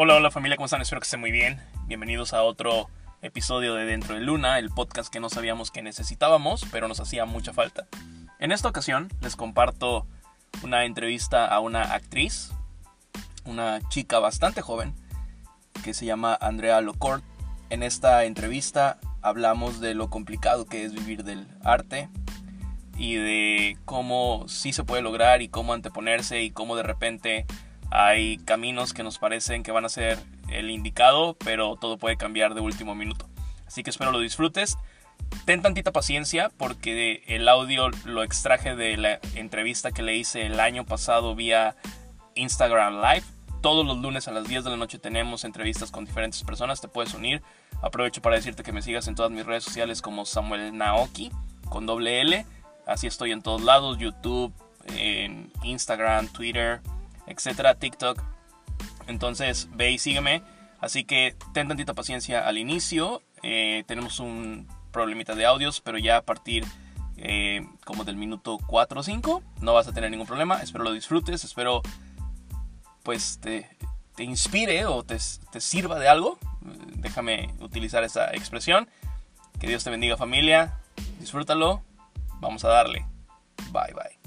Hola, hola familia, ¿cómo están? Espero que estén muy bien. Bienvenidos a otro episodio de Dentro de Luna, el podcast que no sabíamos que necesitábamos, pero nos hacía mucha falta. En esta ocasión les comparto una entrevista a una actriz, una chica bastante joven, que se llama Andrea Locourt. En esta entrevista hablamos de lo complicado que es vivir del arte y de cómo sí se puede lograr y cómo anteponerse y cómo de repente hay caminos que nos parecen que van a ser el indicado, pero todo puede cambiar de último minuto. Así que espero lo disfrutes. Ten tantita paciencia porque el audio lo extraje de la entrevista que le hice el año pasado vía Instagram Live. Todos los lunes a las 10 de la noche tenemos entrevistas con diferentes personas, te puedes unir. Aprovecho para decirte que me sigas en todas mis redes sociales como Samuel Naoki con doble L. Así estoy en todos lados, YouTube, en Instagram, Twitter, etcétera, TikTok. Entonces ve y sígueme. Así que ten tantita paciencia al inicio. Eh, tenemos un problemita de audios, pero ya a partir eh, como del minuto 4 o 5 no vas a tener ningún problema. Espero lo disfrutes, espero pues te, inspire o te, te sirva de algo. Déjame utilizar esa expresión. Que Dios te bendiga familia. Disfrútalo. Vamos a darle. Bye bye.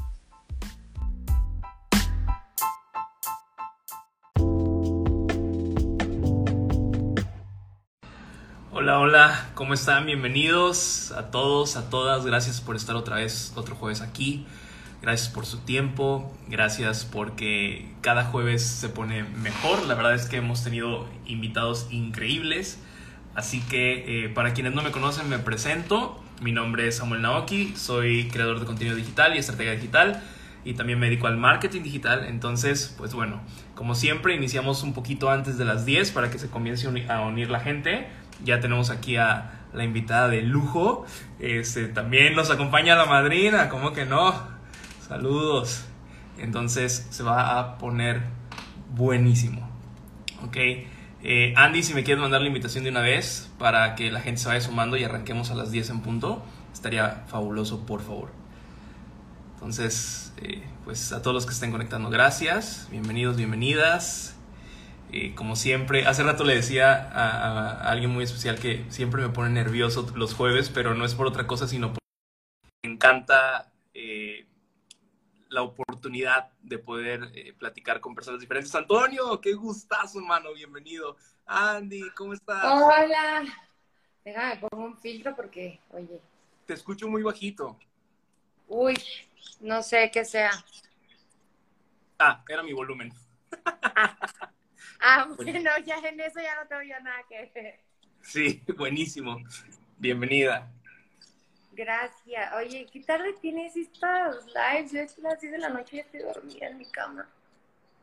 Hola, hola, ¿cómo están? Bienvenidos a todos, a todas. Gracias por estar otra vez, otro jueves aquí. Gracias por su tiempo. Gracias porque cada jueves se pone mejor. La verdad es que hemos tenido invitados increíbles. Así que eh, para quienes no me conocen, me presento. Mi nombre es Samuel Naoki. Soy creador de contenido digital y estrategia digital. Y también me dedico al marketing digital. Entonces, pues bueno, como siempre, iniciamos un poquito antes de las 10 para que se comience a unir la gente ya tenemos aquí a la invitada de lujo. Este, también nos acompaña la madrina, ¿cómo que no? Saludos. Entonces se va a poner buenísimo. Ok. Eh, Andy, si me quieres mandar la invitación de una vez para que la gente se vaya sumando y arranquemos a las 10 en punto, estaría fabuloso, por favor. Entonces, eh, pues a todos los que estén conectando, gracias. Bienvenidos, bienvenidas como siempre, hace rato le decía a, alguien muy especial que siempre me pone nervioso los jueves, pero no es por otra cosa, sino porque me encanta eh, la oportunidad de poder eh, platicar con personas diferentes. Antonio, qué gustazo, hermano, bienvenido. Andy, ¿cómo estás? Hola. Déjame pongo un filtro porque, oye. Te escucho muy bajito. Uy, no sé qué sea. Ah, era mi volumen. Ah, bueno, ya en eso ya no tengo yo nada que ver. Sí, buenísimo. Bienvenida. Gracias. Oye, ¿qué tarde tienes estas lives? Yo a las 10 de la noche y estoy dormida en mi cama.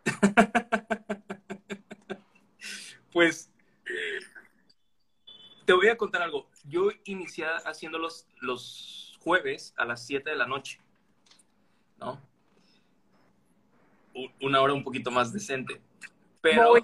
pues, te voy a contar algo. Yo inicié haciendo los, los jueves a las 7 de la noche, ¿no? Una hora un poquito más decente. Pero,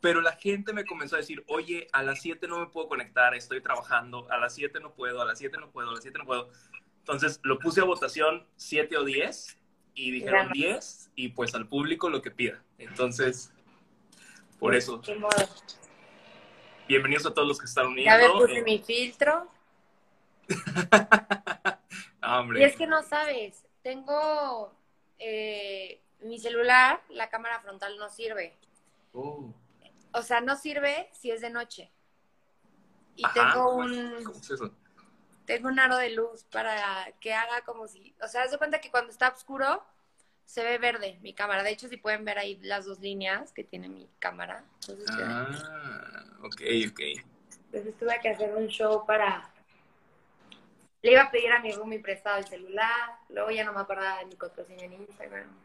pero la gente me comenzó a decir, oye, a las 7 no me puedo conectar, estoy trabajando, a las 7 no puedo, a las 7 no puedo, a las 7 no puedo. Entonces lo puse a votación 7 o 10 y dijeron 10 y pues al público lo que pida. Entonces, por eso. Bienvenidos a todos los que están unidos. Ya me puse mi filtro. Y es que no sabes, tengo eh, mi celular, la cámara frontal no sirve. Oh. O sea, no sirve si es de noche. Y tengo un... Tengo un aro de luz para que haga como si... O sea, haz de cuenta que cuando está oscuro se ve verde mi cámara. De hecho, si pueden ver ahí las dos líneas que tiene mi cámara. ah, ok, ok. Entonces tuve que hacer un show para... Le iba a pedir a mi roomie prestado el celular, luego ya no me acordaba de mi contraseña en Instagram.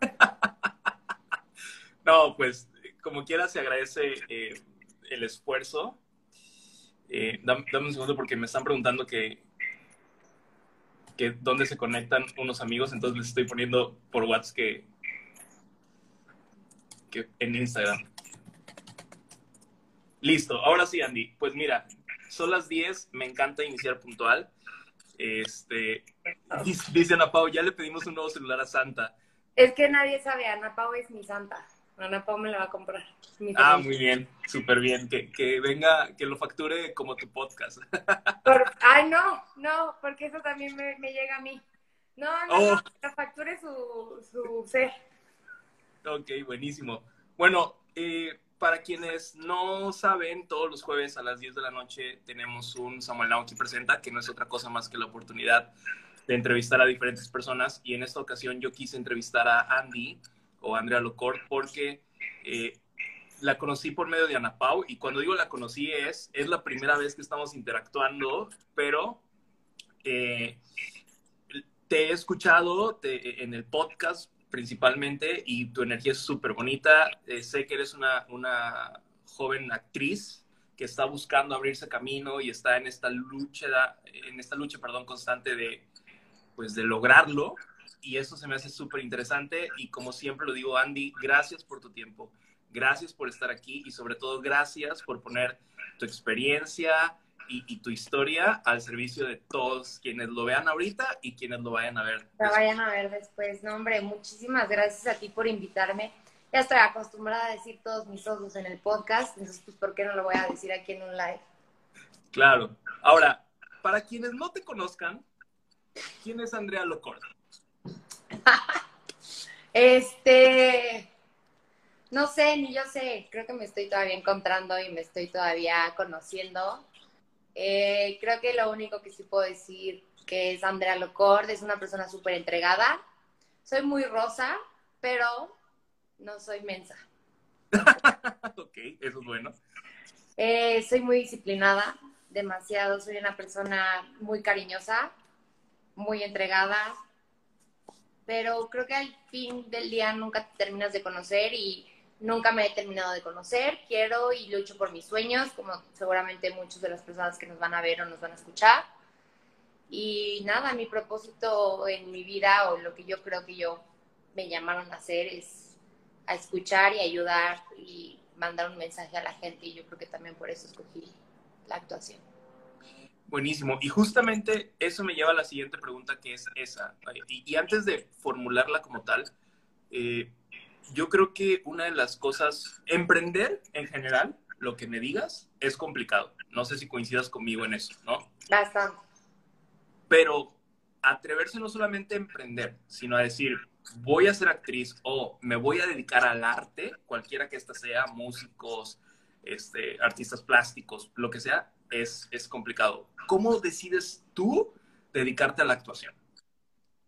no, pues como quiera se agradece eh, el esfuerzo. Eh, dame, un segundo porque me están preguntando que, que dónde se conectan unos amigos, entonces les estoy poniendo por WhatsApp que, que en Instagram. Listo, ahora sí, Andy. Pues mira, son las 10, me encanta iniciar puntual. Este, dice Ana Pau, ya le pedimos un nuevo celular a Santa. Es que nadie sabe, Ana Pau es mi santa. Ana Pau me la va a comprar. Ah, muy bien, súper bien. Que, que, venga, que lo facture como tu podcast. ay, no, no, porque eso también me, me llega a mí. No, no, oh. que facture su, su ser. Ok, buenísimo. Bueno, eh, para quienes no saben, todos los jueves a las 10 de la noche tenemos un Samuel Nauki Presenta, que no es otra cosa más que la oportunidad de entrevistar a diferentes personas. Y en esta ocasión yo quise entrevistar a Andy o Andrea Locor porque eh, la conocí por medio de Ana Pau. Y cuando digo la conocí es, es la primera vez que estamos interactuando, pero eh, te he escuchado en el podcast principalmente y tu energía es súper bonita. Eh, sé que eres una, una joven actriz que está buscando abrirse camino y está en esta lucha, en esta lucha, perdón, constante de, pues, de lograrlo. Y eso se me hace súper interesante. Y como siempre lo digo, Andy, gracias por tu tiempo. Gracias por estar aquí y sobre todo gracias por poner tu experiencia, y, tu historia al servicio de todos quienes lo vean ahorita y quienes lo vayan a ver. Lo vayan a ver después. No, hombre, muchísimas gracias a ti por invitarme. Ya estoy acostumbrada a decir todos mis ojos en el podcast, entonces, pues, ¿por qué no lo voy a decir aquí en un live? Claro. Ahora, para quienes no te conozcan, ¿quién es Andrea Locorda? este, no sé, ni yo sé, creo que me estoy todavía encontrando y me estoy todavía conociendo. Eh, creo que lo único que sí puedo decir que es Andrea Locord, es una persona súper entregada. Soy muy rosa, pero no soy mensa. ok, eso es bueno. Eh, soy muy disciplinada, demasiado. Soy una persona muy cariñosa, muy entregada, pero creo que al fin del día nunca te terminas de conocer y Nunca me he terminado de conocer, quiero y lucho por mis sueños, como seguramente muchas de las personas que nos van a ver o nos van a escuchar. Y nada, mi propósito en mi vida o lo que yo creo que yo me llamaron a hacer es a escuchar y ayudar y mandar un mensaje a la gente y yo creo que también por eso escogí la actuación. Buenísimo. Y justamente eso me lleva a la siguiente pregunta que es esa. Y, y antes de formularla como tal, eh, yo creo que una de las cosas, emprender en general, lo que me digas, es complicado. No sé si coincidas conmigo en eso, ¿no? Bastante. Pero atreverse no solamente a emprender, sino a decir, voy a ser actriz o me voy a dedicar al arte, cualquiera que ésta sea, músicos, este, artistas plásticos, lo que sea, es, es complicado. ¿Cómo decides tú dedicarte a la actuación?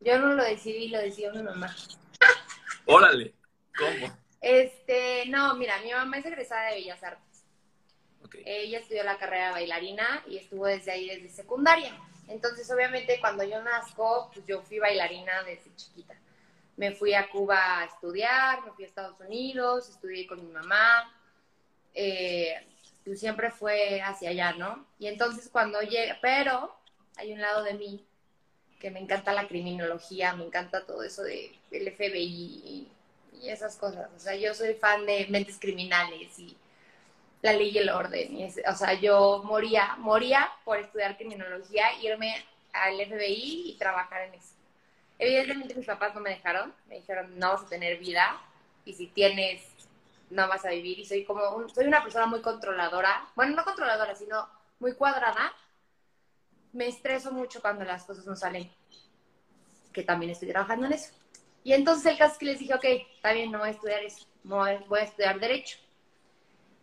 Yo no lo decidí, lo decidió mi mamá. Órale. ¿Cómo? Este, no, mira, mi mamá es egresada de Bellas Artes. Ella estudió la carrera de bailarina y estuvo desde ahí desde secundaria. Entonces, obviamente, cuando yo nazco, pues yo fui bailarina desde chiquita. Me fui a Cuba a estudiar, me fui a Estados Unidos, estudié con mi mamá. Eh, siempre fue hacia allá, ¿no? Y entonces cuando llega, pero hay un lado de mí que me encanta la criminología, me encanta todo eso de, del FBI y esas cosas. O sea, yo soy fan de mentes criminales y la ley y el orden. o sea, yo moría, moría por estudiar criminología, irme al FBI y trabajar en eso. Evidentemente mis papás no me dejaron, me dijeron no vas a tener vida y si tienes no vas a vivir y soy como soy una persona muy controladora, bueno no controladora sino muy cuadrada. Me estreso mucho cuando las cosas no salen, que también estoy trabajando en eso. Y entonces el caso es que les dije, ok, está bien, no voy a estudiar eso, voy a estudiar Derecho.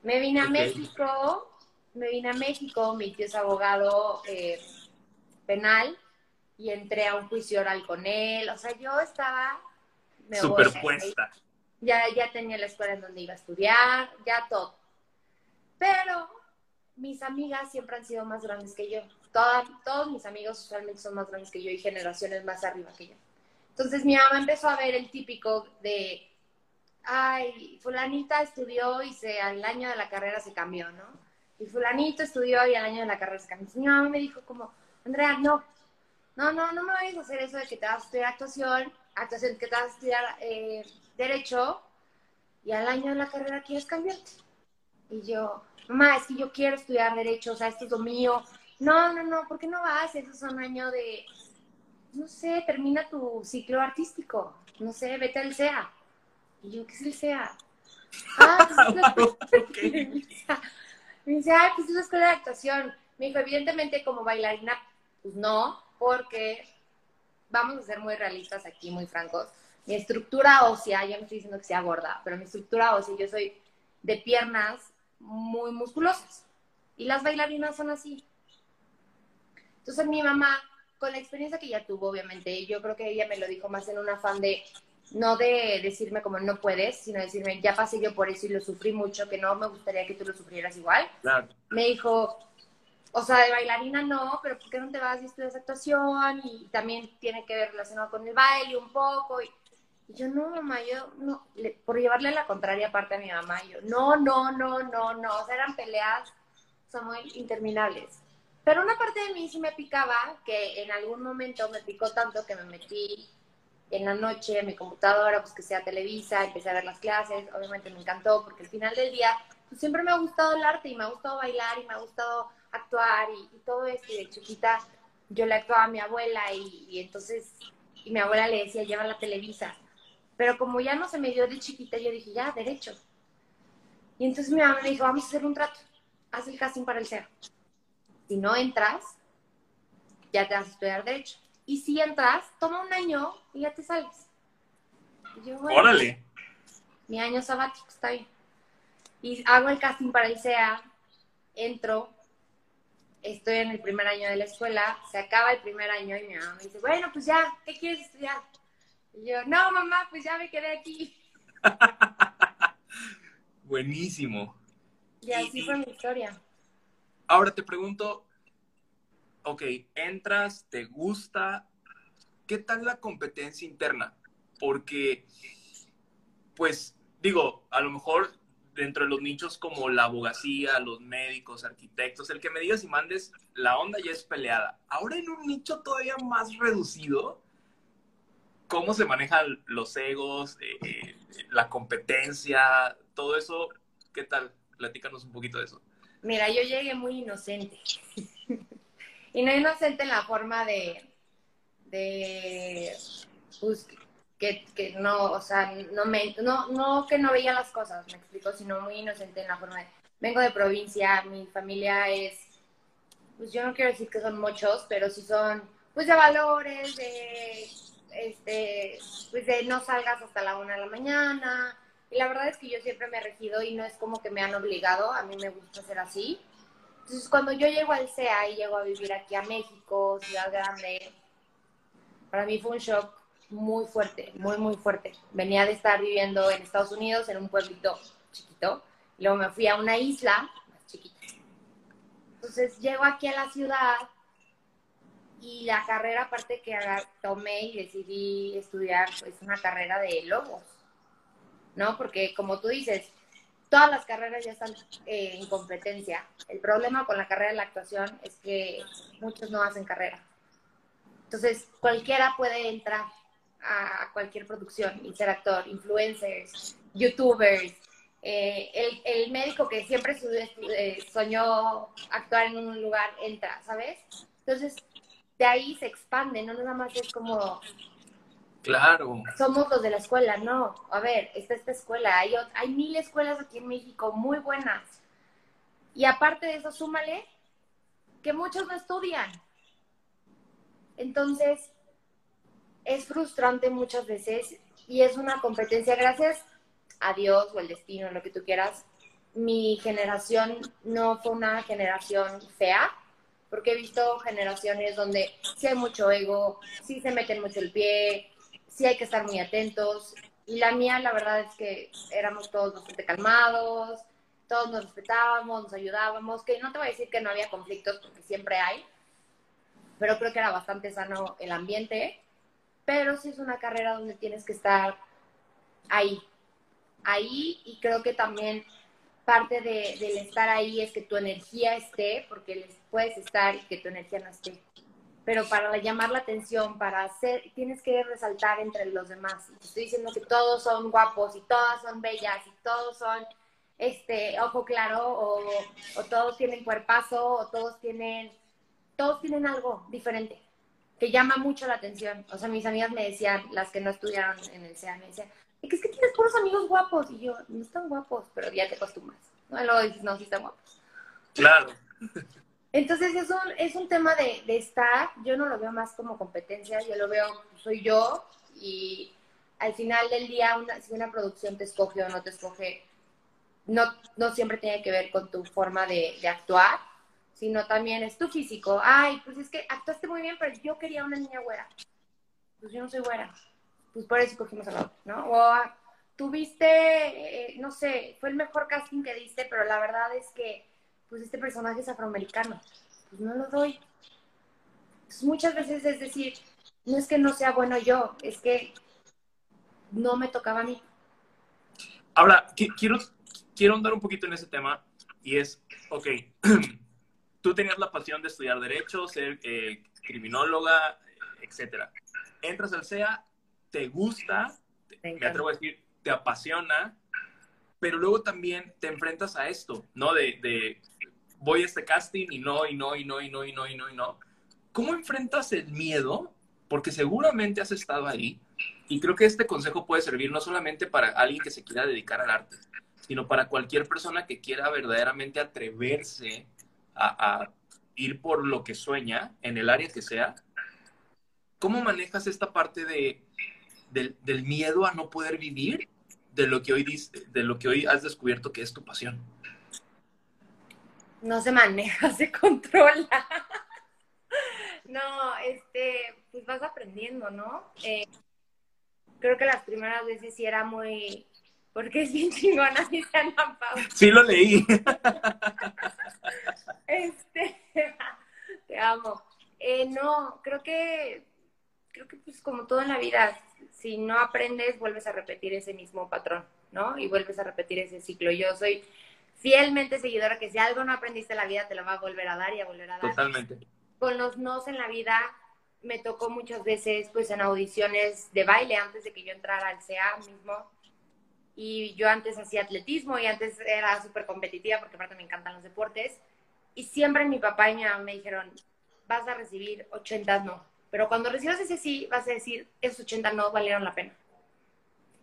Me vine a México, me vine a México, mi tío es abogado eh, penal y entré a un juicio oral con él. O sea, yo estaba... Superpuesta. Ya, ya tenía la escuela en donde iba a estudiar, ya todo. Pero mis amigas siempre han sido más grandes que yo. todos mis amigos usualmente son más grandes que yo y generaciones más arriba que yo. Entonces mi mamá empezó a ver el típico de, ay, fulanita estudió y se, al año de la carrera se cambió, ¿no? Y fulanito estudió y al año de la carrera se cambió. Mi mamá me dijo como, Andrea, no, no, no, no me vayas a hacer eso de que te vas a estudiar actuación, actuación, que te vas a estudiar eh, derecho y al año de la carrera quieres cambiarte. Y yo, mamá, es que yo quiero estudiar derecho, o sea, esto es lo mío. No, no, no, ¿por qué no vas? Eso es un año de, no sé, termina tu ciclo artístico, no sé, vete al SEA. Y yo, ¿qué es el SEA? Ah, pues, me dice, ah, pues es una escuela de actuación. Me dijo, evidentemente como bailarina, pues no, porque vamos a ser muy realistas aquí, muy francos. Mi estructura ósea, ya no estoy diciendo que sea gorda, pero mi estructura ósea, yo soy de piernas muy musculosas. Y las bailarinas son así. Entonces mi mamá, con la experiencia que ella tuvo, obviamente, yo creo que ella me lo dijo más en un afán de, no de decirme como no puedes, sino decirme, ya pasé yo por eso y lo sufrí mucho, que no me gustaría que tú lo sufrieras igual. Me dijo, o sea, de bailarina no, pero ¿por qué no te vas y estudias actuación? Y también tiene que ver relacionado con el baile un poco. Y, yo, no, mamá, yo, no, por llevarle la contraria parte a mi mamá, yo, no, no, no, no, no, o sea, eran peleas, son muy interminables. Pero una parte de mí sí me picaba, que en algún momento me picó tanto que me metí en la noche en mi computadora, pues que sea Televisa, empecé a ver las clases, obviamente me encantó, porque al final del día, pues siempre me ha gustado el arte y me ha gustado bailar y me ha gustado actuar y, todo esto, y de chiquita yo le actuaba a mi abuela y, y entonces, y mi abuela le decía, lleva la Televisa, pero como ya no se me dio de chiquita, yo dije, ya, derecho. Y entonces mi mamá me dijo, vamos a hacer un trato, haz el casting para el CEA. Si no entras, ya te vas a estudiar derecho. Y si entras, toma un año y ya te sales. Órale. Mi año sabático está bien. Y hago el casting para el CEA, entro, estoy en el primer año de la escuela, se acaba el primer año y mi mamá me dice, bueno, pues ya, ¿qué quieres estudiar? Y yo, no, mamá, pues ya me quedé aquí. Buenísimo. Y así fue mi historia. Ahora te pregunto, ok, entras, te gusta, ¿qué tal la competencia interna? Porque, pues, digo, a lo mejor dentro de los nichos como la abogacía, los médicos, arquitectos, el que me digas y mandes, la onda ya es peleada. Ahora en un nicho todavía más reducido, cómo se manejan los egos, eh, eh, la competencia, todo eso. ¿Qué tal? Platícanos un poquito de eso. Mira, yo llegué muy inocente. y no inocente en la forma de, de pues, que, que, no, o sea, no me, no, no que no veía las cosas, me explico, sino muy inocente en la forma de, vengo de provincia, mi familia es, pues yo no quiero decir que son muchos, pero sí son, pues de valores, de este, pues de no salgas hasta la una de la mañana. Y la verdad es que yo siempre me he regido y no es como que me han obligado, a mí me gusta ser así. Entonces, cuando yo llego al CEA y llego a vivir aquí a México, ciudad grande, para mí fue un shock muy fuerte, muy, muy fuerte. Venía de estar viviendo en Estados Unidos, en un pueblito chiquito, y luego me fui a una isla más chiquita. Entonces, llego aquí a la ciudad y la carrera aparte que tomé y decidí estudiar es pues, una carrera de lobos, ¿no? Porque como tú dices, todas las carreras ya están eh, en competencia. El problema con la carrera de la actuación es que muchos no hacen carrera. Entonces, cualquiera puede entrar a cualquier producción y ser actor, influencers, youtubers, eh, el, el, médico que siempre eh, soñó actuar en un lugar entra, ¿sabes? Entonces, de ahí se expande, no nada más es como... Claro. Somos los de la escuela, no. A ver, está esta escuela, hay, hay mil escuelas aquí en México muy buenas. Y aparte de eso, súmale que muchos no estudian. Entonces, es frustrante muchas veces y es una competencia. Gracias a Dios o el destino, lo que tú quieras, mi generación no fue una generación fea porque he visto generaciones donde sí hay mucho ego, sí se meten mucho el pie, sí hay que estar muy atentos. Y la mía, la verdad es que éramos todos bastante calmados, todos nos respetábamos, nos ayudábamos, que no te voy a decir que no había conflictos, porque siempre hay, pero creo que era bastante sano el ambiente. Pero sí es una carrera donde tienes que estar ahí, ahí, y creo que también parte de, del estar ahí es que tu energía esté, porque puedes estar y que tu energía no esté. Pero para llamar la atención, para hacer, tienes que resaltar entre los demás. Estoy diciendo que todos son guapos y todas son bellas y todos son este ojo claro o, o todos tienen cuerpazo o todos tienen todos tienen algo diferente que llama mucho la atención. O sea, mis amigas me decían, las que no estudiaron en el SEA, me decían, es que tienes puros amigos guapos. Y yo, no están guapos, pero ya te acostumbras. ¿no? Y luego dices, no, sí están guapos. Claro. Entonces es un, es un tema de, de estar, yo no lo veo más como competencia, yo lo veo, soy yo y al final del día, una, si una producción te escoge o no te escoge, no, no siempre tiene que ver con tu forma de, de, actuar, sino también es tu físico. Ay, pues es que actuaste muy bien, pero yo quería una niña güera. Pues yo no soy güera. Pues por eso cogimos a otra, ¿no? O tuviste, eh, no sé, fue el mejor casting que diste, pero la verdad es que, pues este personaje es afroamericano. Pues no lo doy. Pues muchas veces es decir, no es que no sea bueno yo, es que no me tocaba a mí. Ahora, quiero, quiero andar un poquito en ese tema y es, ok, tú tenías la pasión de estudiar derecho, ser eh, criminóloga, etcétera. Entras al SEA, te gusta, me atrevo a decir, te apasiona, pero luego también te enfrentas a esto, ¿no? De, de voy a este casting y no, y no, y no, y no, y no, y no, y no. ¿Cómo enfrentas el miedo? Porque seguramente has estado ahí y creo que este consejo puede servir no solamente para alguien que se quiera dedicar al arte, sino para cualquier persona que quiera verdaderamente atreverse a, ir por lo que sueña en el área que sea. ¿Cómo manejas esta parte de, del, miedo a no poder vivir de lo, que hoy, de lo que hoy has descubierto que es tu pasión? No se maneja, se controla. no, este, pues vas aprendiendo, ¿no? Eh, creo que las primeras veces sí era muy, porque es bien chingona mi Ana Sí lo leí. este, te amo. Eh, no, creo que, creo que pues como todo en la vida, si no aprendes, vuelves a repetir ese mismo patrón, ¿no? Y vuelves a repetir ese ciclo. Yo soy fielmente seguidora que si algo no aprendiste en la vida, te lo va a volver a dar y a volver a dar. Totalmente. Con los nos en la vida, me tocó muchas veces pues en audiciones de baile antes de que yo entrara al CA mismo. Y yo antes hacía atletismo y antes era súper competitiva porque aparte me encantan los deportes. Y siempre mi papá y mi mamá me dijeron, vas a recibir 80 no. Pero cuando recibas ese sí, vas a decir, esos 80 no valieron la pena.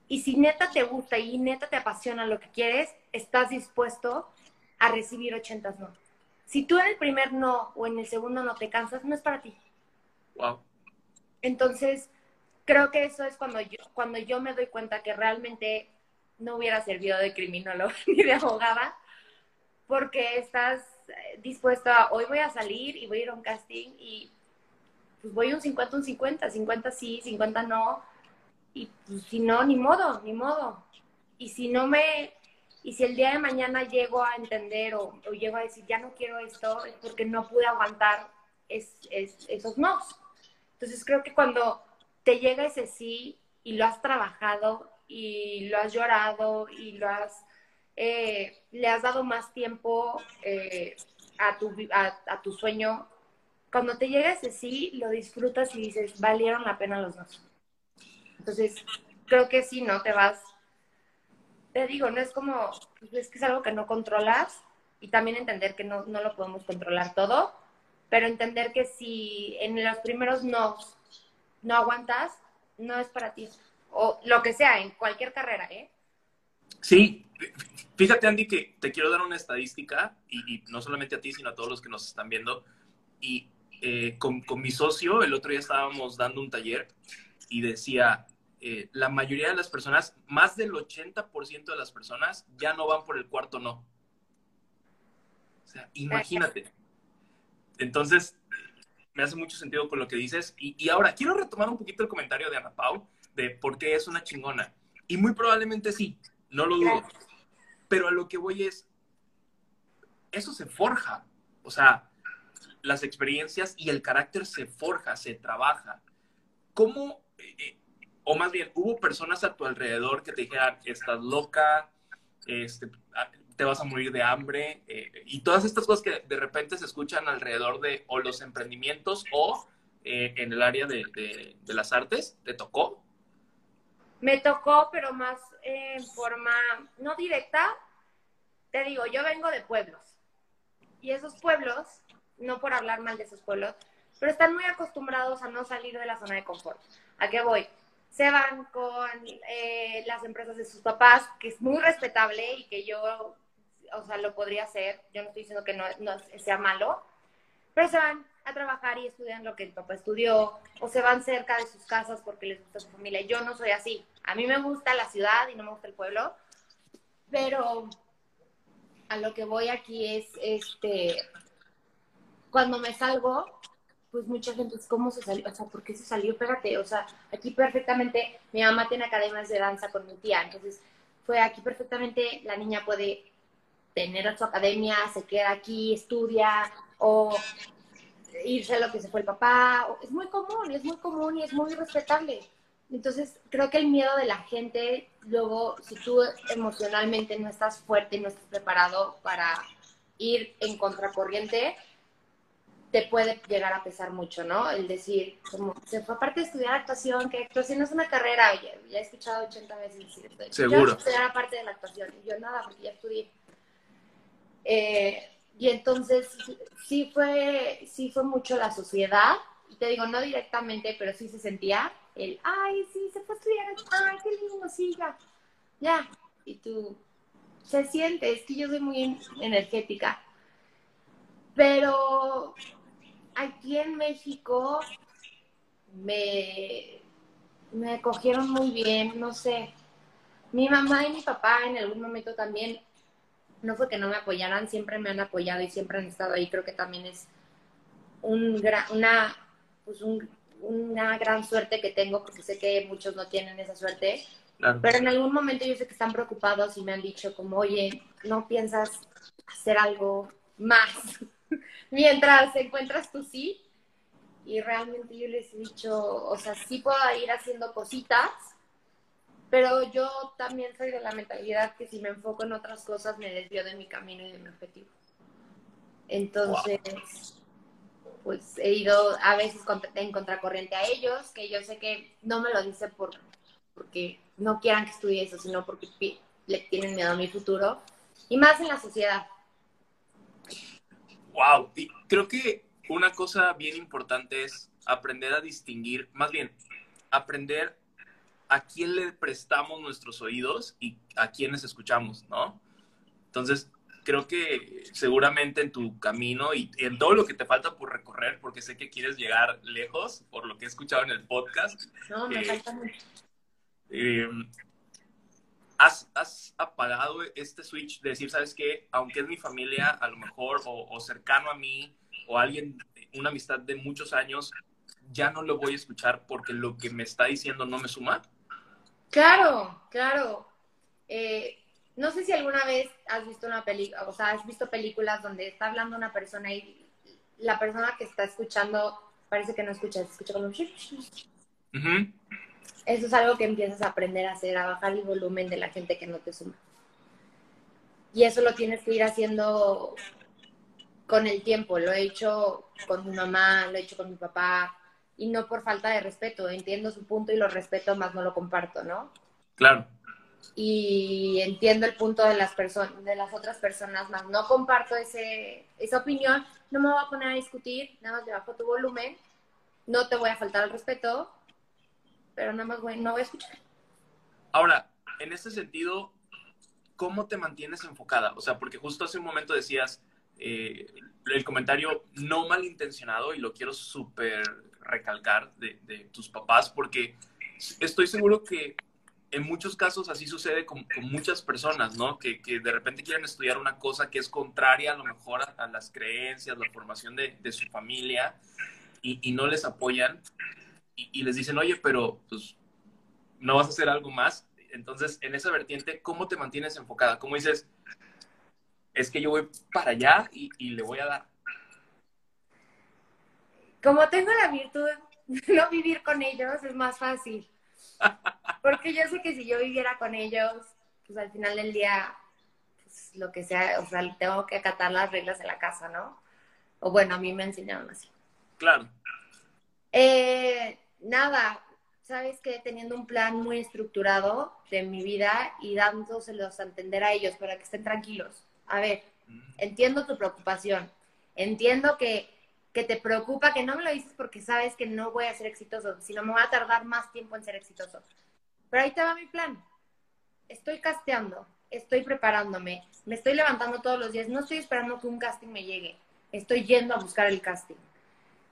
Y si neta te gusta y neta te apasiona lo que quieres, estás dispuesto a recibir 80 no. Si tú en el primer no o en el segundo no te cansas, no es para ti. Wow. Entonces, creo que eso es cuando yo, cuando yo me doy cuenta que realmente no hubiera servido de criminólogo ni de abogada, porque estás eh, dispuesto a, hoy voy a salir y voy a ir a un casting y pues voy un 50, un 50, 50 sí, 50 no, y pues si no, ni modo, ni modo. Y si no me, y si el día de mañana llego a entender o, o llego a decir, ya no quiero esto, es porque no pude aguantar es, es, esos no. Entonces creo que cuando te llega ese sí y lo has trabajado y lo has llorado y lo has, eh, le has dado más tiempo eh, a, tu, a, tu sueño, cuando te llega ese sí, lo disfrutas y dices, valieron la pena los dos. Entonces, creo que sí, ¿no? Te vas, te digo, no es como, pues, es que es algo que no controlas y también entender que no, no lo podemos controlar todo, pero entender que si en los primeros no, no aguantas, no es para ti. O lo que sea, en cualquier carrera, ¿eh? Sí, fíjate Andy que te quiero dar una estadística, y, no solamente a ti, sino a todos los que nos están viendo. Y eh, con, con, mi socio, el otro día estábamos dando un taller y decía, eh, la mayoría de las personas, más del 80% de las personas ya no van por el cuarto no. O sea, imagínate. Entonces, me hace mucho sentido con lo que dices. Y, ahora, quiero retomar un poquito el comentario de Ana Pau, de por qué es una chingona. Y muy probablemente sí, no lo dudo. Pero a lo que voy es, eso se forja. O sea, las experiencias y el carácter se forja, se trabaja. ¿Cómo, eh, eh, o más bien, hubo personas a tu alrededor que te dijeran, estás loca, este, te vas a morir de hambre eh, y todas estas cosas que de repente se escuchan alrededor de o los emprendimientos o en el área de, de, las artes, ¿te tocó? Me tocó, pero más en forma no directa. Te digo, yo vengo de pueblos y esos pueblos, no por hablar mal de esos pueblos, pero están muy acostumbrados a no salir de la zona de confort. ¿A qué voy? se van con eh, las empresas de sus papás, que es muy respetable y que yo, o sea, lo podría hacer. Yo no estoy diciendo que no, no sea malo, pero se van a trabajar y estudian lo que el papá estudió, o se van cerca de sus casas porque les gusta su familia. Yo no soy así. A mí me gusta la ciudad y no me gusta el pueblo, pero a lo que voy aquí es, este, cuando me salgo, pues mucha gente es, ¿cómo se salió? O sea, ¿por qué se salió? Espérate, o sea, aquí perfectamente, mi mamá tiene academias de danza con mi tía, entonces fue aquí perfectamente, la niña puede tener su academia, se queda aquí, estudia, o irse a lo que se fue el papá. Es muy común, es muy común y es muy respetable. Entonces, creo que el miedo de la gente, luego, si tú emocionalmente no estás fuerte y no estás preparado para ir en contracorriente, te puede llegar a pesar mucho, ¿no? El decir, como, se fue aparte de estudiar actuación, que actuación es una carrera, ya, ya he escuchado 80 veces decir esto. Seguro. estudiar aparte de la actuación. Y yo nada, porque ya estudié. Eh, y entonces sí fue, sí fue mucho la sociedad, y te digo, no directamente, pero sí se sentía el, ay, sí, se fue a estudiar, ay, qué lindo, sí, ya, ya. Y tú, se siente, es que yo soy muy energética. Pero aquí en México me, me cogieron muy bien, no sé. Mi mamá y mi papá en algún momento también no fue que no me apoyaran, siempre me han apoyado y siempre han estado ahí. Creo que también es un una, pues una gran suerte que tengo, porque sé que muchos no tienen esa suerte. Pero en algún momento yo sé que están preocupados y me han dicho como, oye, ¿no piensas hacer algo más? Mientras encuentras tu sí. Y realmente yo les he dicho, o sea, sí puedo ir haciendo cositas, pero yo también soy de la mentalidad que si me enfoco en otras cosas me desvío de mi camino y de mi objetivo. Entonces, pues he ido a veces en contracorriente a ellos, que yo sé que no me lo dicen por, porque no quieran que estudie eso, sino porque le tienen miedo a mi futuro. Y más en la sociedad. Wow, y creo que una cosa bien importante es aprender a distinguir, más bien, aprender a quién le prestamos nuestros oídos y a quiénes escuchamos, ¿no? Entonces, creo que seguramente en tu camino y en todo lo que te falta por recorrer, porque sé que quieres llegar lejos, por lo que he escuchado en el podcast. No, me eh, falta mucho. Eh, has, has, apagado este switch de decir, ¿sabes qué? Aunque es mi familia, a lo mejor, o, o cercano a mí, o alguien, una amistad de muchos años, ya no lo voy a escuchar porque lo que me está diciendo no me suma. Claro, claro. Eh, no sé si alguna vez has visto una película, o sea, has visto películas donde está hablando una persona y la persona que está escuchando parece que no escucha, escucha como... Eso es algo que empiezas a aprender a hacer, a bajar el volumen de la gente que no te suma. Y eso lo tienes que ir haciendo con el tiempo. Lo he hecho con mi mamá, lo he hecho con mi papá, y no por falta de respeto. Entiendo su punto y lo respeto, más no lo comparto, ¿no? Claro. Y entiendo el punto de las personas, de las otras personas, más no comparto ese, esa opinión. No me voy a poner a discutir, nada más le bajo tu volumen. No te voy a faltar el respeto, pero nada más voy, no voy a escuchar. Ahora, en este sentido, ¿cómo te mantienes enfocada? O sea, porque justo hace un momento decías eh, el comentario no malintencionado y lo quiero súper recalcar de, tus papás, porque estoy seguro que en muchos casos así sucede con, muchas personas, ¿no? Que, de repente quieren estudiar una cosa que es contraria a lo mejor a, las creencias, la formación de, su familia y, no les apoyan y, les dicen, oye, pero pues no vas a hacer algo más. Entonces, en esa vertiente, ¿cómo te mantienes enfocada? ¿Cómo dices, es que yo voy para allá y le voy a dar? como tengo la virtud de no vivir con ellos, es más fácil. Porque yo sé que si yo viviera con ellos, pues al final del día, pues lo que sea, o sea, tengo que acatar las reglas de la casa, ¿no? O bueno, a mí me enseñaron así. Claro. Eh, nada, sabes que teniendo un plan muy estructurado de mi vida y dándoselos a entender a ellos para que estén tranquilos. A ver, mm. entiendo tu preocupación, entiendo que que te preocupa, que no me lo dices porque sabes que no voy a ser exitoso, sino me voy a tardar más tiempo en ser exitoso. Pero ahí te va mi plan. Estoy casteando, estoy preparándome, me estoy levantando todos los días, no estoy esperando que un casting me llegue, estoy yendo a buscar el casting.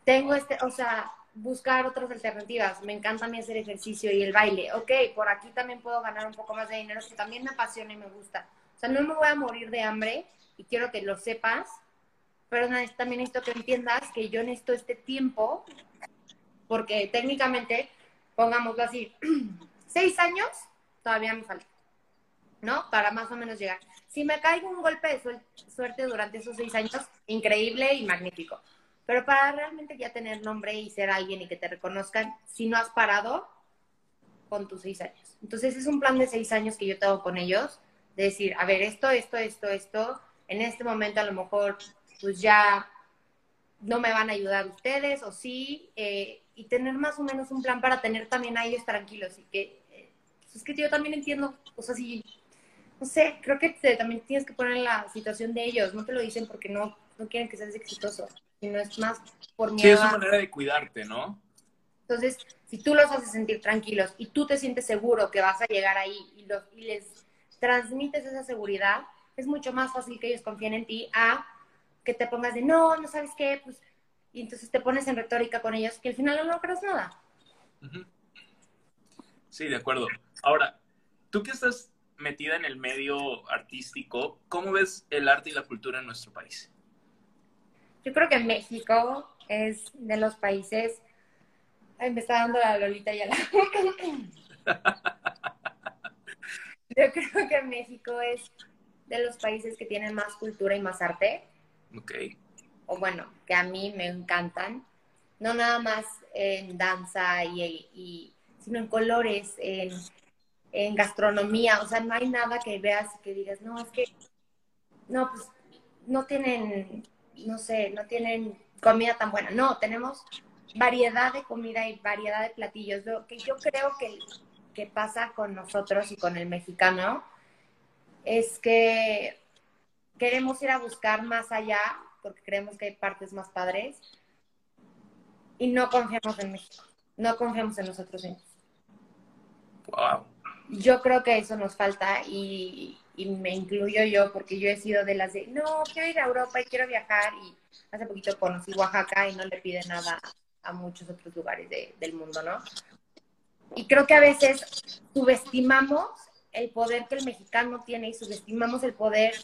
Tengo este, o sea, buscar otras alternativas. Me encanta a mí hacer ejercicio y el baile. Ok, por aquí también puedo ganar un poco más de dinero, que también me apasiona y me gusta. O sea, no me voy a morir de hambre y quiero que lo sepas, pero también necesito que entiendas que yo necesito este tiempo, porque técnicamente, pongámoslo así, seis años todavía me falta, ¿no? Para más o menos llegar. Si me caigo un golpe de suerte durante esos seis años, increíble y magnífico. Pero para realmente ya tener nombre y ser alguien y que te reconozcan, si no has parado con tus seis años. Entonces es un plan de seis años que yo tengo con ellos, de decir, a ver, esto, esto, esto, esto, en este momento a lo mejor pues ya no me van a ayudar ustedes o sí, eh, y tener más o menos un plan para tener también a ellos tranquilos y que eh, es que yo también entiendo, o sea, si, no sé, creo que también tienes que poner en la situación de ellos, no te lo dicen porque no, no quieren que seas exitoso, sino es más por miedo. Sí, es una manera de cuidarte, ¿no? Entonces, si tú los haces sentir tranquilos y tú te sientes seguro que vas a llegar ahí y, los, y les transmites esa seguridad, es mucho más fácil que ellos confíen en ti a que te pongas de no, no sabes qué, pues, y entonces te pones en retórica con ellos que al final no logras nada. Sí, de acuerdo. Ahora, tú que estás metida en el medio artístico, ¿cómo ves el arte y la cultura en nuestro país? Yo creo que México es de los países. Ay, me está dando la Lolita ya la. Yo creo que México es de los países que tienen más cultura y más arte. Ok. O bueno, que a mí me encantan. No nada más en danza y, sino en colores, en, en, gastronomía. O sea, no hay nada que veas y que digas, no, es que, no, pues no tienen, no sé, no tienen comida tan buena. No, tenemos variedad de comida y variedad de platillos. Lo que yo creo que, que pasa con nosotros y con el mexicano es que queremos ir a buscar más allá porque creemos que hay partes más padres y no confiamos en México, no confiamos en nosotros mismos. Wow. Yo creo que eso nos falta y, me incluyo yo porque yo he sido de las de, no, quiero ir a Europa y quiero viajar y hace poquito conocí Oaxaca y no le pide nada a muchos otros lugares del mundo, ¿no? Y creo que a veces subestimamos el poder que el mexicano tiene y subestimamos el poder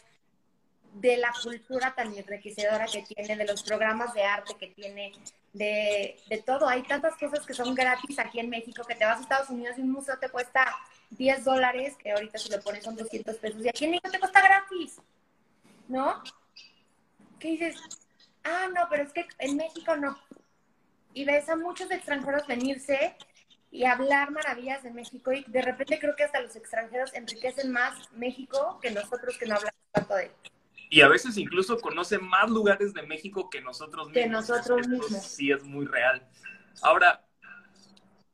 de la cultura tan enriquecedora que tiene, de los programas de arte que tiene, de, de, todo. Hay tantas cosas que son gratis aquí en México, que te vas a Estados Unidos y un museo te cuesta 10 dólares, que ahorita si lo pones son 200 pesos, y aquí en México te cuesta gratis, ¿no? ¿Qué dices? Ah, no, pero es que en México no. Y ves a muchos extranjeros venirse y hablar maravillas de México y de repente creo que hasta los extranjeros enriquecen más México que nosotros que no hablamos tanto de él y a veces incluso conoce más lugares de México que nosotros mismos. Que nosotros mismos. Sí, es muy real. Ahora,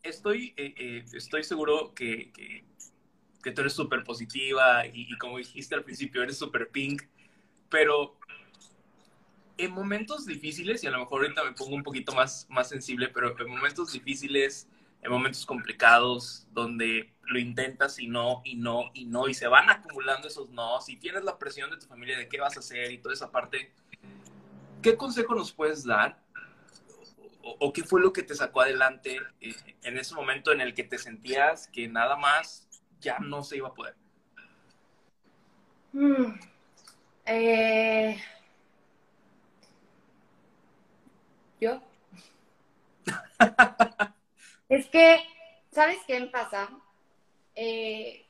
estoy, eh, eh, estoy seguro que, que, tú eres súper positiva y, como dijiste al principio, eres súper pink, pero en momentos difíciles, y a lo mejor ahorita me pongo un poquito más, más sensible, pero en momentos difíciles, en momentos complicados, donde lo intentas y no, y no, y no, y se van acumulando esos no, y tienes la presión de tu familia de qué vas a hacer y toda esa parte, ¿qué consejo nos puedes dar? ¿O, qué fue lo que te sacó adelante eh, en ese momento en el que te sentías que nada más ya no se iba a poder? Mm, eh, ¿Yo? es que, ¿sabes qué me pasa? Eh,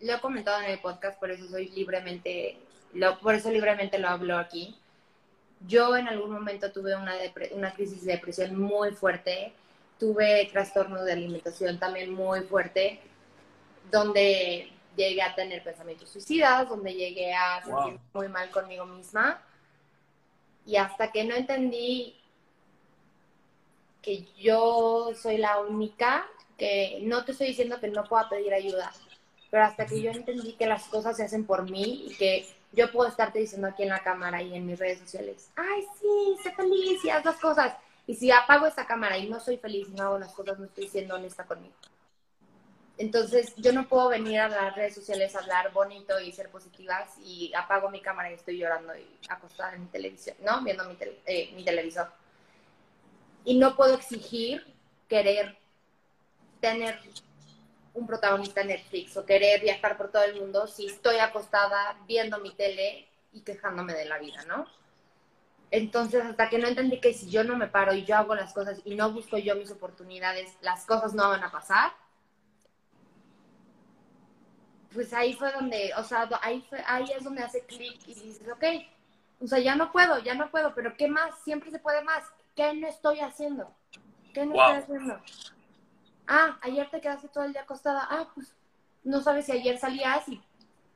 lo he comentado en el podcast, por eso soy libremente, lo, por eso libremente lo hablo aquí. Yo en algún momento tuve una, una crisis de depresión muy fuerte, tuve trastorno de alimentación también muy fuerte, donde llegué a tener pensamientos suicidas, donde llegué a sentirme muy mal conmigo misma. Y hasta que no entendí que yo soy la única que no te estoy diciendo que no pueda pedir ayuda, pero hasta que yo entendí que las cosas se hacen por mí y que yo puedo estarte diciendo aquí en la cámara y en mis redes sociales, ay, sí, sé feliz y haz las cosas. Y si apago esta cámara y no soy feliz y no hago las cosas, no estoy siendo honesta conmigo. Entonces, yo no puedo venir a las redes sociales a hablar bonito y ser positivas y apago mi cámara y estoy llorando y acostada en mi televisión, ¿no? Viendo mi, eh, mi televisor. Y no puedo exigir querer tener un protagonista en Netflix o querer viajar por todo el mundo si estoy acostada viendo mi tele y quejándome de la vida, ¿no? Entonces, hasta que no entendí que si yo no me paro y yo hago las cosas y no busco yo mis oportunidades, las cosas no van a pasar. Pues ahí fue donde, o sea, ahí, ahí es donde hace clic y dices, ok, o sea, ya no puedo, ya no puedo, pero ¿qué más? Siempre se puede más. ¿Qué no estoy haciendo? ¿Qué no estoy haciendo? Ah, ayer te quedaste todo el día acostada. Ah, pues no sabes si ayer salías y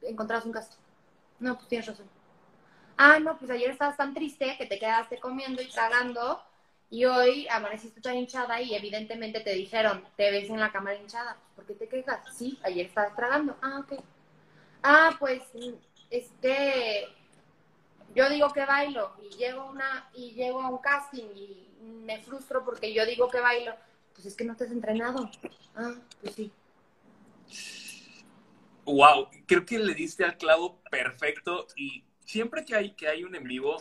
encontrabas un caso. No, pues tienes razón. Ah, no, pues ayer estabas tan triste que te quedaste comiendo y tragando y hoy amaneciste toda hinchada y evidentemente te dijeron, te ves en la cámara hinchada. ¿Por qué te quejas? Sí, ayer estabas tragando. Ah, ok. Ah, pues, este, yo digo que bailo y llego, una, y llego a un casting y me frustro porque yo digo que bailo pues es que no te has entrenado. Ah, pues sí. Wow, creo que le diste al clavo perfecto y siempre que hay, que hay un en vivo,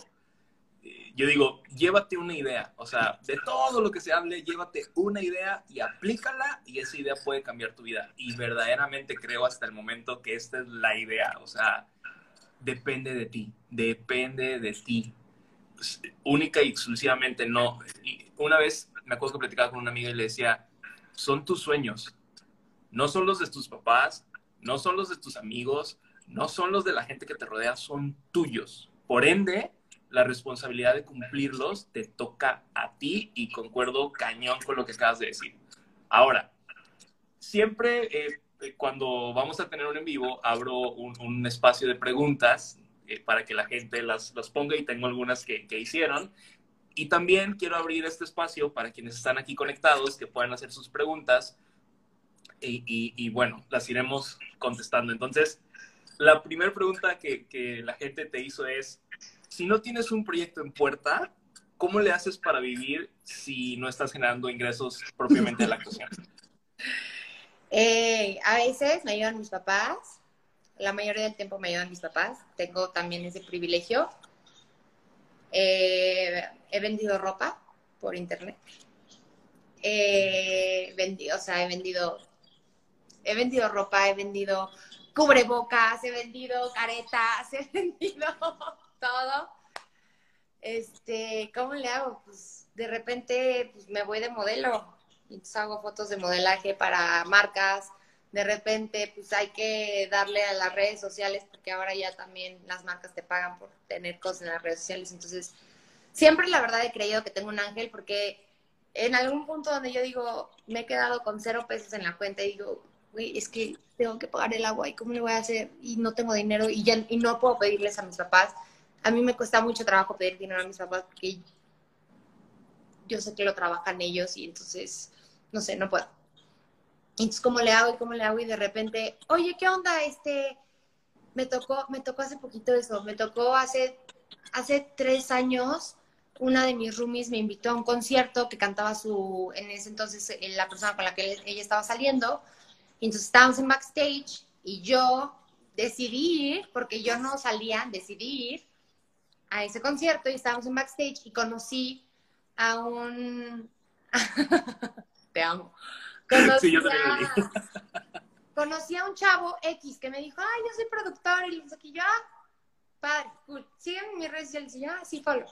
eh, yo digo, llévate una idea, o sea, de todo lo que se hable, llévate una idea y aplícala y esa idea puede cambiar tu vida. Y verdaderamente creo hasta el momento que esta es la idea, o sea, depende de ti, depende de ti. Única y exclusivamente no. Una vez me acuerdo que platicaba con una amiga y le decía, son tus sueños, no son los de tus papás, no son los de tus amigos, no son los de la gente que te rodea, son tuyos. Por ende, la responsabilidad de cumplirlos te toca a ti y concuerdo cañón con lo que acabas de decir. Ahora, siempre cuando vamos a tener un en vivo, abro un, espacio de preguntas eh, para que la gente las, ponga y tengo algunas que, que hicieron. Y también quiero abrir este espacio para quienes están aquí conectados, que puedan hacer sus preguntas y, bueno, las iremos contestando. Entonces, la primera pregunta que, que, la gente te hizo es, si no tienes un proyecto en puerta, ¿cómo le haces para vivir si no estás generando ingresos propiamente de la actuación? Eh, a veces me ayudan mis papás, la mayoría del tiempo me ayudan mis papás, tengo también ese privilegio. Eh, he vendido ropa por internet. He vendido, o sea, he vendido, he vendido ropa, he vendido cubrebocas, he vendido caretas, he vendido todo. Este, ¿cómo le hago? Pues de repente pues, me voy de modelo. Y hago fotos de modelaje para marcas. De repente, pues hay que darle a las redes sociales porque ahora ya también las marcas te pagan por tener cosas en las redes sociales. Entonces, siempre la verdad he creído que tengo un ángel porque en algún punto donde yo digo, me he quedado con cero pesos en la cuenta y digo, güey, es que tengo que pagar el agua y cómo le voy a hacer y no tengo dinero y, ya, y no puedo pedirles a mis papás. A mí me cuesta mucho trabajo pedir dinero a mis papás porque yo sé que lo trabajan ellos y entonces, no sé, no puedo. Entonces, ¿cómo le hago y cómo le hago? Y de repente, oye, ¿qué onda? Este, me tocó, me tocó hace poquito eso, me tocó hace, hace tres años una de mis roomies me invitó a un concierto que cantaba su, en ese entonces, eh, la persona con la que ella estaba saliendo. Y entonces estábamos en backstage y yo decidí ir, porque yo no salía, decidí ir a ese concierto y estábamos en backstage y conocí a un... Te amo. Conocí, a... conocí a un chavo X que me dijo, ay, yo soy productor y le dije, yo, ah, padre, cool, sígueme en mis redes sociales y yo, ah, sí, follow.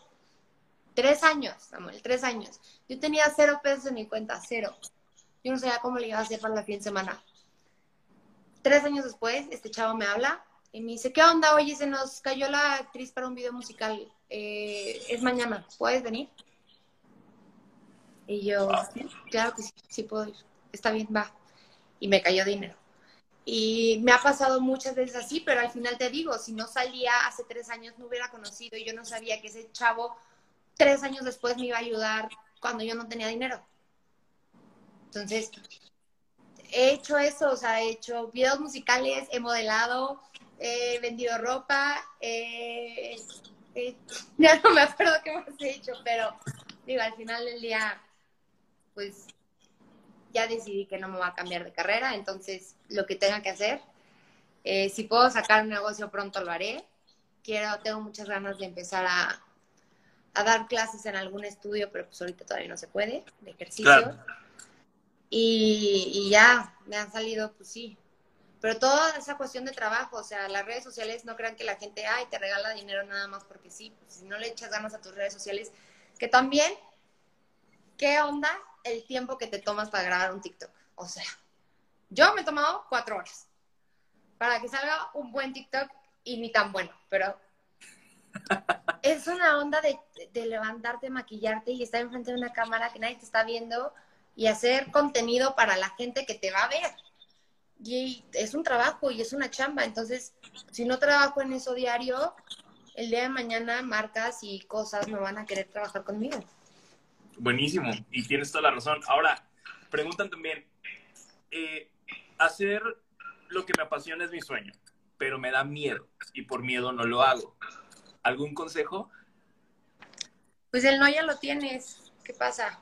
Tres años, Samuel, tres años. Yo tenía cero pesos en mi cuenta, cero. Yo no sabía cómo le iba a hacer para la fin de semana. Tres años después, este chavo me habla y me dice, ¿qué onda? Oye, se nos cayó la actriz para un video musical. Eh, es mañana, ¿puedes venir? Y yo, claro que sí, sí puedo ir. Está bien, va. Y me cayó dinero. Y me ha pasado muchas veces así, pero al final te digo, si no salía hace tres años, no hubiera conocido y yo no sabía que ese chavo tres años después me iba a ayudar cuando yo no tenía dinero. Entonces, he hecho eso, o sea, he hecho videos musicales, he modelado, he vendido ropa, ya no me acuerdo qué más he hecho, pero digo, al final del día, pues ya decidí que no me voy a cambiar de carrera, entonces lo que tenga que hacer, eh, si puedo sacar un negocio pronto lo haré. Quiero, tengo muchas ganas de empezar a, a dar clases en algún estudio, pero pues ahorita todavía no se puede, de ejercicio. Y, y, ya, me han salido, pues sí. Pero toda esa cuestión de trabajo, o sea, las redes sociales no crean que la gente, ay, te regala dinero nada más porque sí, pues, si no le echas ganas a tus redes sociales, que también, ¿qué onda el tiempo que te tomas para grabar un TikTok? O sea, yo me he tomado cuatro horas para que salga un buen TikTok y ni tan bueno, pero es una onda de, de, levantarte, maquillarte y estar enfrente de una cámara que nadie te está viendo y hacer contenido para la gente que te va a ver. Y es un trabajo y es una chamba. Entonces, si no trabajo en eso diario, el día de mañana marcas y cosas no van a querer trabajar conmigo. Buenísimo, y tienes toda la razón. Ahora, preguntan también, eh, hacer lo que me apasiona es mi sueño, pero me da miedo y por miedo no lo hago. ¿Algún consejo? Pues el no ya lo tienes. ¿Qué pasa?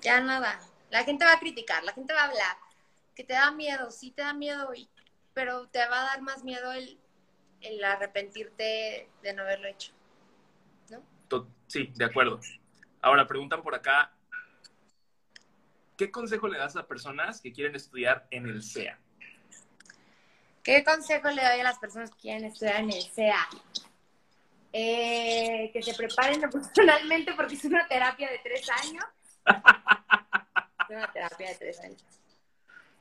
Ya nada. La gente va a criticar, la gente va a hablar. Que te da miedo, sí te da miedo, pero te va a dar más miedo el, el arrepentirte de no haberlo hecho. ¿No? Sí, de acuerdo. Ahora preguntan por acá, ¿qué consejo le das a personas que quieren estudiar en el SEA? ¿Qué consejo le doy a las personas que quieren estudiar en el SEA? Eh, que se preparen emocionalmente porque es una terapia de tres años. es una terapia de tres años.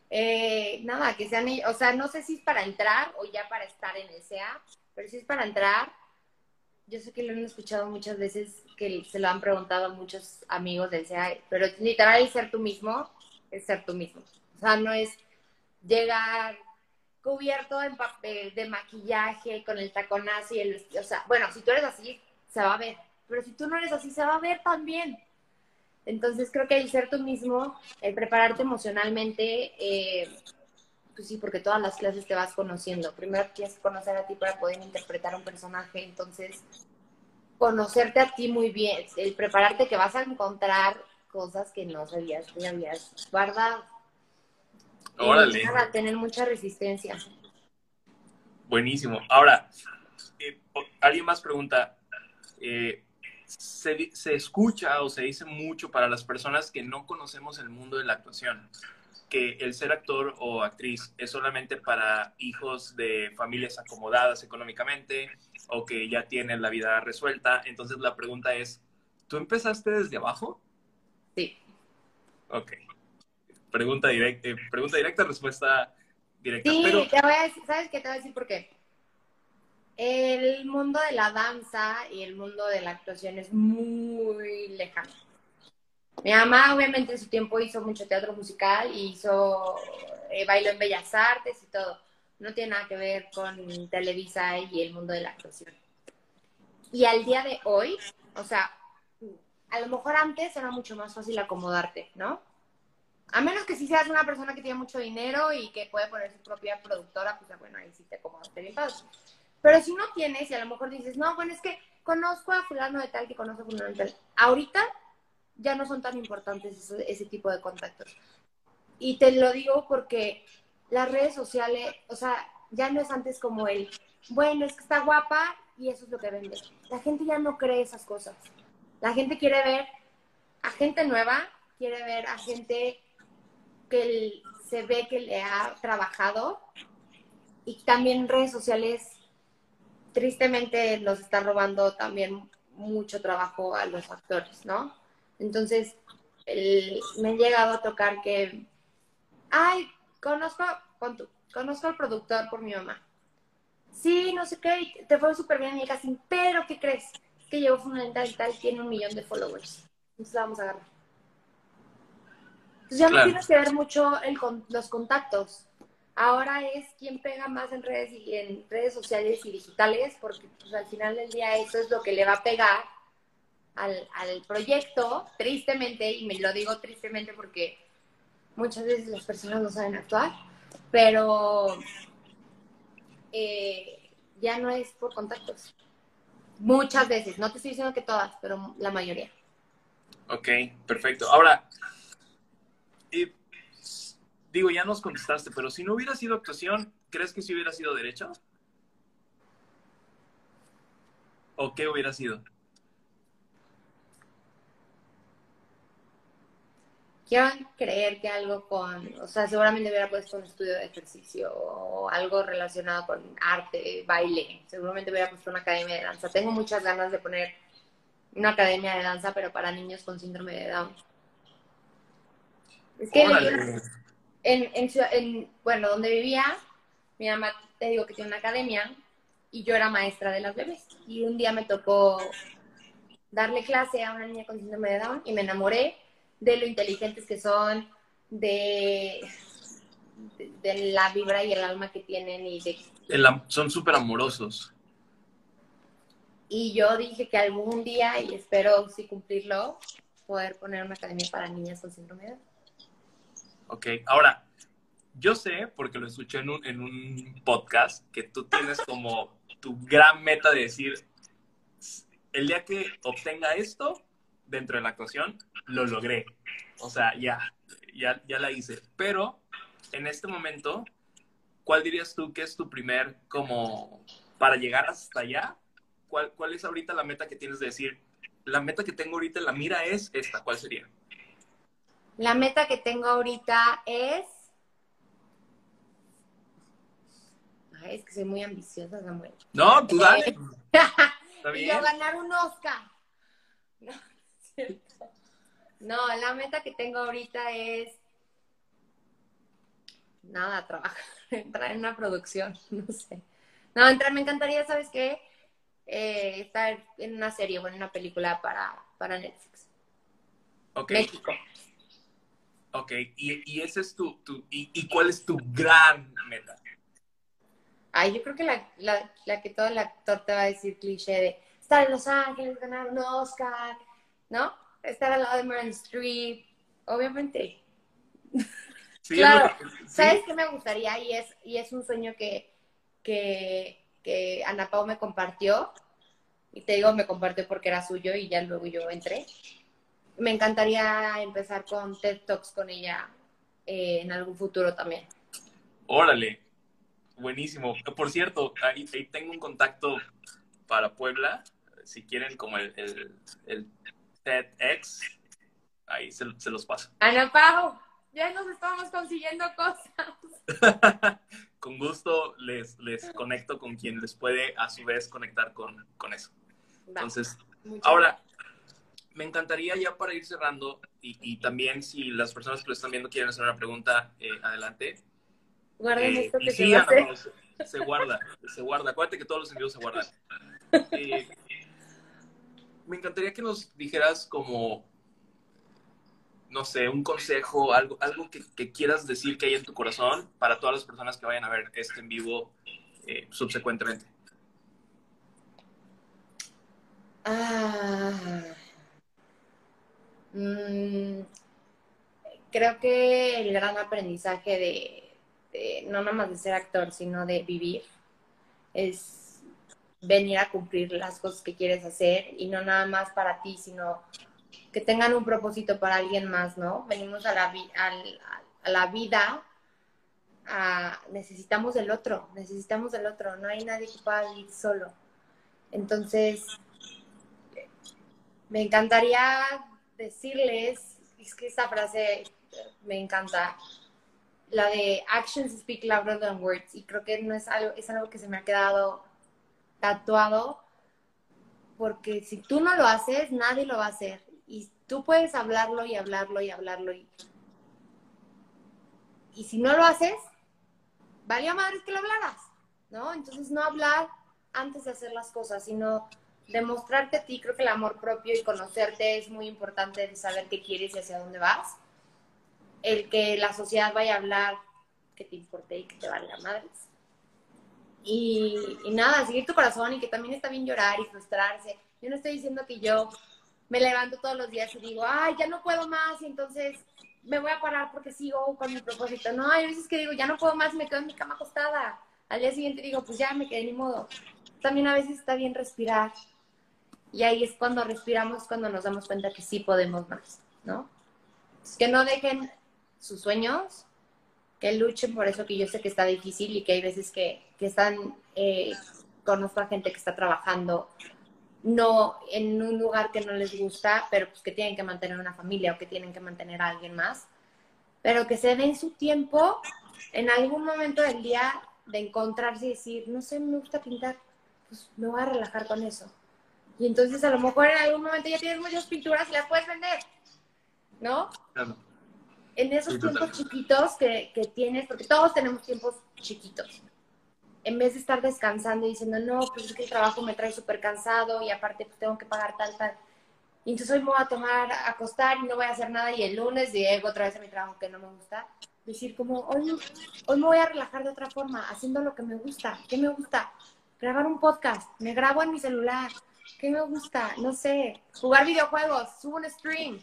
Eh, nada, que sean, o sea, no sé si es para entrar o ya para estar en el SEA, pero si es para entrar, yo sé que lo han escuchado muchas veces, que se lo han preguntado a muchos amigos del SEA, pero literal ser tú mismo es ser tú mismo. O sea, no es llegar cubierto en papel de maquillaje, con el taconazo y el... O sea, bueno, si tú eres así, se va a ver. Pero si tú no eres así, se va a ver también. Entonces creo que el ser tú mismo, el prepararte emocionalmente, eh, pues sí, porque todas las clases te vas conociendo. Primero tienes que conocer a ti para poder interpretar un personaje, entonces conocerte a ti muy bien, el prepararte que vas a encontrar cosas que no sabías que habías guardado. Órale. Para tener mucha resistencia. Buenísimo. Ahora, eh, alguien más pregunta, eh, se, se, escucha o se dice mucho para las personas que no conocemos el mundo de la actuación, que el ser actor o actriz es solamente para hijos de familias acomodadas económicamente o que ya tienen la vida resuelta. Entonces la pregunta es, ¿tú empezaste desde abajo? Sí. Ok. Pregunta directa, eh, pregunta directa, respuesta directa. Sí, te voy a decir, ¿sabes qué? Te voy a decir por qué. El mundo de la danza y el mundo de la actuación es muy lejano. Mi mamá, obviamente, en su tiempo hizo mucho teatro musical y hizo eh, bailo en Bellas Artes y todo. No tiene nada que ver con Televisa y el mundo de la actuación. Y al día de hoy, o sea, a lo mejor antes era mucho más fácil acomodarte, ¿no? A menos que si seas una persona que tiene mucho dinero y que puede poner su propia productora, pues bueno, ahí sí te acomodas bien Pero si no tienes y a lo mejor dices, no, bueno, es que conozco a fulano de tal que conozco a fulano de tal. Ahorita ya no son tan importantes ese, tipo de contactos. Y te lo digo porque las redes sociales, o sea, ya no es antes como el, bueno, es que está guapa y eso es lo que vende. La gente ya no cree esas cosas. La gente quiere ver a gente nueva, quiere ver a gente que se ve que le ha trabajado y también redes sociales tristemente nos está robando también mucho trabajo a los actores, ¿no? Entonces, me han llegado a tocar que, ay, conozco, conozco al productor por mi mamá. Sí, no sé qué, te fue súper bien en el casting, pero ¿qué crees? Es que llegó fundamental y tal, tiene un millón de followers. Entonces la vamos a agarrar ya no tienes que ver mucho el, los contactos. Ahora es quien pega más en redes y en redes sociales y digitales, porque pues, al final del día eso es lo que le va a pegar al, al proyecto, tristemente, y me lo digo tristemente porque muchas veces las personas no saben actuar, pero eh, ya no es por contactos. Muchas veces, no te estoy diciendo que todas, pero la mayoría. Ok, perfecto. Ahora, digo, ya nos contestaste, pero si no hubiera sido actuación, ¿crees que si hubiera sido derecho? ¿O qué hubiera sido? Quiero creer que algo con, o sea, seguramente hubiera puesto un estudio de ejercicio o algo relacionado con arte, baile, seguramente hubiera puesto una academia de danza. Tengo muchas ganas de poner una academia de danza, pero para niños con síndrome de Down. Es que en, en, en, bueno, donde vivía, mi mamá, te digo que tiene una academia y yo era maestra de las bebés. Y un día me tocó darle clase a una niña con síndrome de Down y me enamoré de lo inteligentes que son, de, de, la vibra y el alma que tienen y de... son súper amorosos. Y yo dije que algún día, y espero sí cumplirlo, poder poner una academia para niñas con síndrome de Ok, ahora, yo sé, porque lo escuché en un, en un podcast, que tú tienes como tu gran meta de decir, el día que obtenga esto, dentro de la actuación, lo logré. O sea, ya, ya, ya la hice. Pero en este momento, ¿cuál dirías tú que es tu primer, como, para llegar hasta allá? ¿Cuál, cuál es ahorita la meta que tienes de decir, la meta que tengo ahorita la mira es esta? ¿Cuál sería? La meta que tengo ahorita es... Ay, es que soy muy ambiciosa, Samuel. No, tú dale. y yo ganar un Oscar. No. No, la meta que tengo ahorita es nada, trabajar, entrar en una producción, no sé. No, entrar, me encantaría, ¿sabes qué? Eh, estar en una serie o en una película para, para Netflix. Ok. México. Ok, y, ese es tu, y, cuál es tu gran meta? Ay, yo creo que la, la que todo el actor te va a decir cliché de estar en Los Ángeles, ganar un Oscar, ¿no? Estar al lado de Meryl Streep, obviamente. claro, ¿sabes qué me gustaría? Y es, y es un sueño que, que, que Ana Pau me compartió. Y te digo, me compartió porque era suyo y ya luego yo entré. Me encantaría empezar con TED Talks con ella eh, en algún futuro también. Órale, buenísimo. Por cierto, ahí, tengo un contacto para Puebla, si quieren como el, el TEDx. Ahí se, los paso. Ana Pau, ya nos estamos consiguiendo cosas. con gusto les, les conecto con quien les puede a su vez conectar con, eso. Entonces, ahora, me encantaría ya para ir cerrando y, también si las personas que lo están viendo quieren hacer una pregunta, eh, adelante. Guarden eh, esto que sí, se, guarda, se guarda. Acuérdate que todos los envíos se guardan. Eh, me encantaría que nos dijeras como, no sé, un consejo, algo, algo que, quieras decir que hay en tu corazón para todas las personas que vayan a ver este en vivo eh, subsecuentemente. Ah, mm, creo que el gran aprendizaje de, de, no nada más de ser actor, sino de vivir, es venir a cumplir las cosas que quieres hacer y no nada más para ti, sino que tengan un propósito para alguien más, ¿no? Venimos a la, a la vida, necesitamos del otro, necesitamos del otro, no hay nadie que pueda vivir solo. Entonces, me encantaría decirles, es que esta frase me encanta, la de actions speak louder than words, y creo que no es algo, es algo que se me ha quedado tatuado, porque si tú no lo haces, nadie lo va a hacer. Y tú puedes hablarlo y hablarlo y hablarlo. Y, y si no lo haces, valía madres que lo hablaras, ¿no? Entonces no hablar antes de hacer las cosas, sino demostrarte a ti. Creo que el amor propio y conocerte es muy importante de saber qué quieres y hacia dónde vas. El que la sociedad vaya a hablar que te importe y que te valga madres. Y, nada, seguir tu corazón y que también está bien llorar y frustrarse. Yo no estoy diciendo que yo me levanto todos los días y digo, ay, ya no puedo más y entonces me voy a parar porque sigo con mi propósito. No, hay veces que digo, ya no puedo más y me quedo en mi cama acostada. al día siguiente digo, pues ya me quedé ni modo. También a veces está bien respirar. Y ahí es cuando respiramos, cuando nos damos cuenta que sí podemos más, ¿no? que no dejen sus sueños, que luchen por eso que yo sé que está difícil y que hay veces que, que están, eh, conozco a gente que está trabajando no en un lugar que no les gusta, pero pues que tienen que mantener una familia o que tienen que mantener a alguien más, pero que se den su tiempo en algún momento del día de encontrarse y decir, no sé, me gusta pintar, pues me voy a relajar con eso. Y entonces a lo mejor en algún momento ya tienes muchas pinturas y las puedes vender, ¿no? Claro. En esos tiempos chiquitos que, que tienes, porque todos tenemos tiempos chiquitos en vez de estar descansando y diciendo, no, pues es que el trabajo me trae súper cansado y aparte pues tengo que pagar tal, tal. Y entonces hoy me voy a tomar, a acostar y no voy a hacer nada y el lunes llego otra vez a mi trabajo que no me gusta. Decir como, hoy, hoy me voy a relajar de otra forma, haciendo lo que me gusta. ¿Qué me gusta? Grabar un podcast, me grabo en mi celular. ¿Qué me gusta? No sé, jugar videojuegos, subo un stream.